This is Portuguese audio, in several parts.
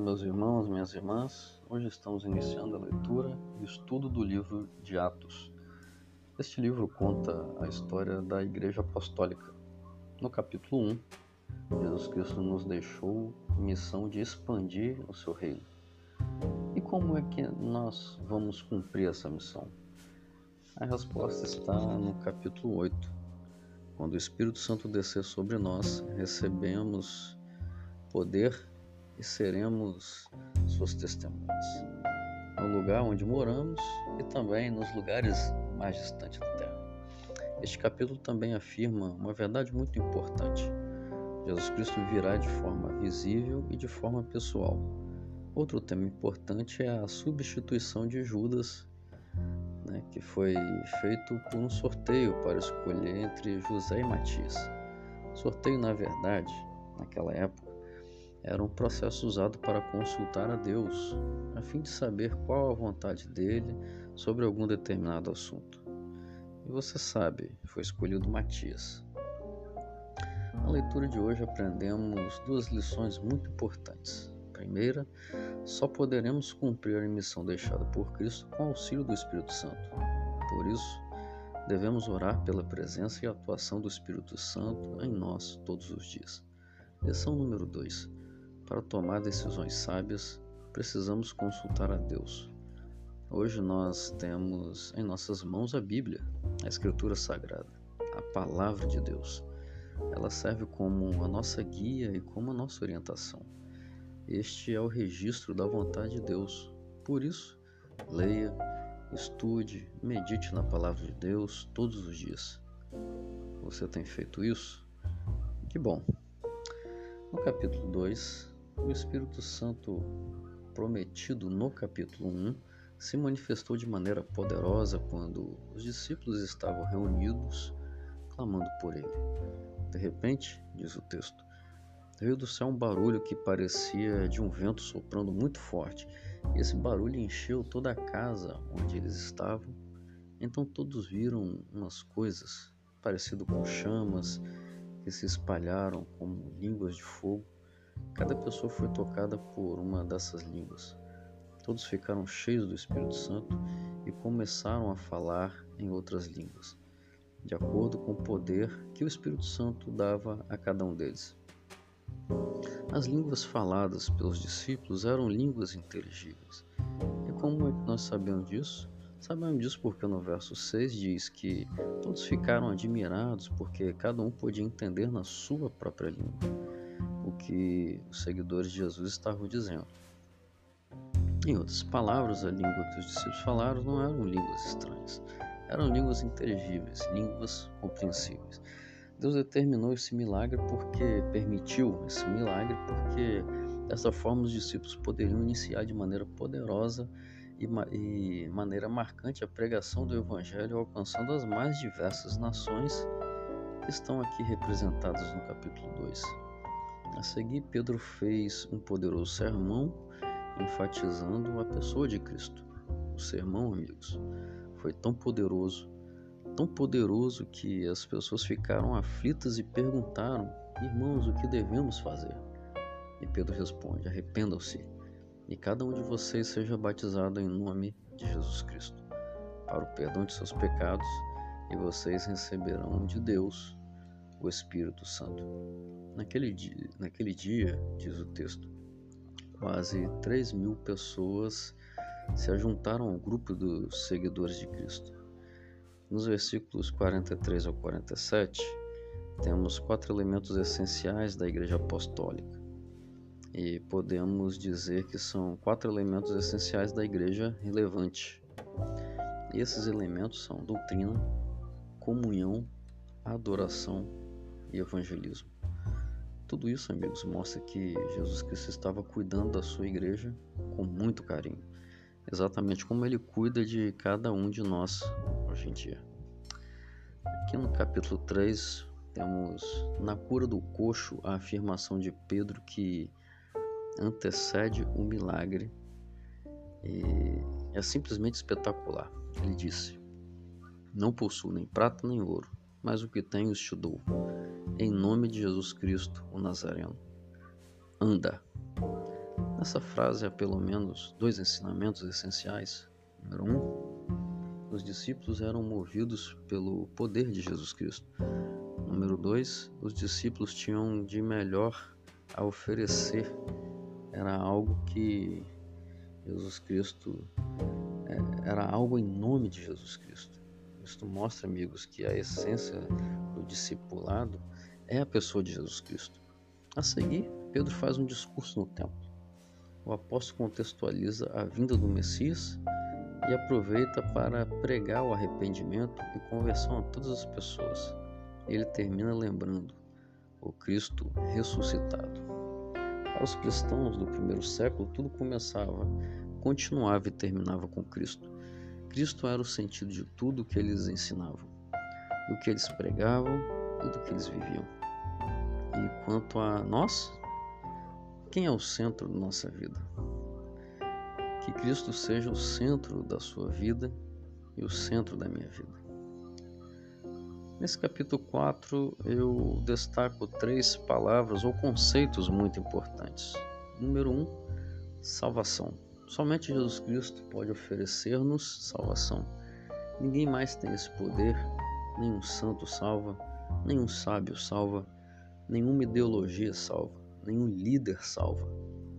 meus irmãos, minhas irmãs. Hoje estamos iniciando a leitura e estudo do livro de Atos. Este livro conta a história da Igreja Apostólica. No capítulo 1, Jesus Cristo nos deixou missão de expandir o seu reino. E como é que nós vamos cumprir essa missão? A resposta está no capítulo 8. Quando o Espírito Santo descer sobre nós, recebemos poder e seremos suas testemunhas, no lugar onde moramos e também nos lugares mais distantes da terra. Este capítulo também afirma uma verdade muito importante. Jesus Cristo virá de forma visível e de forma pessoal. Outro tema importante é a substituição de Judas, né, que foi feito por um sorteio para escolher entre José e Matias. Sorteio, na verdade, naquela época, era um processo usado para consultar a Deus, a fim de saber qual a vontade dele sobre algum determinado assunto. E você sabe, foi escolhido Matias. Na leitura de hoje aprendemos duas lições muito importantes. primeira, só poderemos cumprir a missão deixada por Cristo com o auxílio do Espírito Santo. Por isso, devemos orar pela presença e atuação do Espírito Santo em nós todos os dias. Lição número 2 para tomar decisões sábias, precisamos consultar a Deus. Hoje nós temos em nossas mãos a Bíblia, a Escritura Sagrada, a Palavra de Deus. Ela serve como a nossa guia e como a nossa orientação. Este é o registro da vontade de Deus. Por isso, leia, estude, medite na Palavra de Deus todos os dias. Você tem feito isso? Que bom! No capítulo 2, o Espírito Santo prometido no capítulo 1 se manifestou de maneira poderosa quando os discípulos estavam reunidos clamando por ele. De repente, diz o texto, veio do céu um barulho que parecia de um vento soprando muito forte, e esse barulho encheu toda a casa onde eles estavam. Então todos viram umas coisas parecido com chamas que se espalharam como línguas de fogo Cada pessoa foi tocada por uma dessas línguas. Todos ficaram cheios do Espírito Santo e começaram a falar em outras línguas, de acordo com o poder que o Espírito Santo dava a cada um deles. As línguas faladas pelos discípulos eram línguas inteligíveis. E como é que nós sabemos disso? Sabemos disso porque no verso 6 diz que todos ficaram admirados porque cada um podia entender na sua própria língua que os seguidores de Jesus estavam dizendo. Em outras palavras, a língua que os discípulos falaram não eram línguas estranhas, eram línguas inteligíveis, línguas compreensíveis. Deus determinou esse milagre porque permitiu esse milagre porque dessa forma os discípulos poderiam iniciar de maneira poderosa e, e maneira marcante a pregação do evangelho alcançando as mais diversas nações que estão aqui representadas no capítulo 2. A seguir, Pedro fez um poderoso sermão enfatizando a pessoa de Cristo. O sermão, amigos, foi tão poderoso, tão poderoso que as pessoas ficaram aflitas e perguntaram: Irmãos, o que devemos fazer? E Pedro responde: Arrependam-se e cada um de vocês seja batizado em nome de Jesus Cristo para o perdão de seus pecados e vocês receberão de Deus o Espírito Santo. Naquele dia, naquele dia, diz o texto, quase 3 mil pessoas se ajuntaram ao grupo dos seguidores de Cristo. Nos versículos 43 ao 47, temos quatro elementos essenciais da Igreja Apostólica. E podemos dizer que são quatro elementos essenciais da Igreja relevante. E esses elementos são doutrina, comunhão, adoração e evangelismo. Tudo isso, amigos, mostra que Jesus Cristo estava cuidando da sua igreja com muito carinho, exatamente como ele cuida de cada um de nós hoje em dia. Aqui no capítulo 3, temos na cura do coxo a afirmação de Pedro que antecede o milagre e é simplesmente espetacular. Ele disse: Não possuo nem prata nem ouro, mas o que tenho te dou em nome de Jesus Cristo, o Nazareno. Anda. Nessa frase há pelo menos dois ensinamentos essenciais. Número um, os discípulos eram movidos pelo poder de Jesus Cristo. Número dois, os discípulos tinham de melhor a oferecer. Era algo que Jesus Cristo é, era algo em nome de Jesus Cristo. Isto mostra, amigos, que a essência do discipulado é a pessoa de Jesus Cristo. A seguir, Pedro faz um discurso no templo. O apóstolo contextualiza a vinda do Messias e aproveita para pregar o arrependimento e conversão a todas as pessoas. Ele termina lembrando o Cristo ressuscitado. Para os cristãos do primeiro século, tudo começava, continuava e terminava com Cristo. Cristo era o sentido de tudo o que eles ensinavam, do que eles pregavam e do que eles viviam. E quanto a nós, quem é o centro da nossa vida? Que Cristo seja o centro da sua vida e o centro da minha vida. Nesse capítulo 4, eu destaco três palavras ou conceitos muito importantes. Número 1, um, salvação. Somente Jesus Cristo pode oferecer-nos salvação. Ninguém mais tem esse poder, nenhum santo salva, nenhum sábio salva, nenhuma ideologia salva, nenhum líder salva.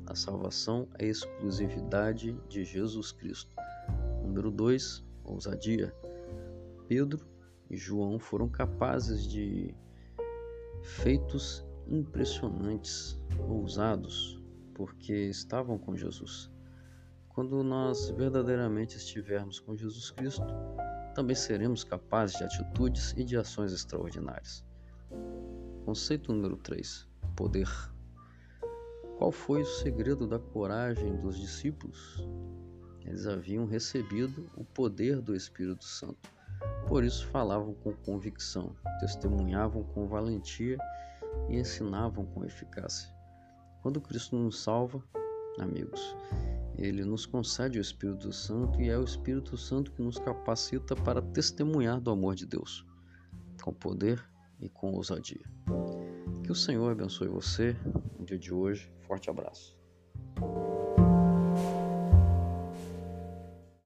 A salvação é exclusividade de Jesus Cristo. Número 2, ousadia. Pedro e João foram capazes de feitos impressionantes, ousados, porque estavam com Jesus. Quando nós verdadeiramente estivermos com Jesus Cristo, também seremos capazes de atitudes e de ações extraordinárias. Conceito número 3: Poder. Qual foi o segredo da coragem dos discípulos? Eles haviam recebido o poder do Espírito Santo. Por isso falavam com convicção, testemunhavam com valentia e ensinavam com eficácia. Quando Cristo nos salva, amigos, ele nos concede o Espírito Santo e é o Espírito Santo que nos capacita para testemunhar do amor de Deus, com poder e com ousadia. Que o Senhor abençoe você no dia de hoje. Forte abraço.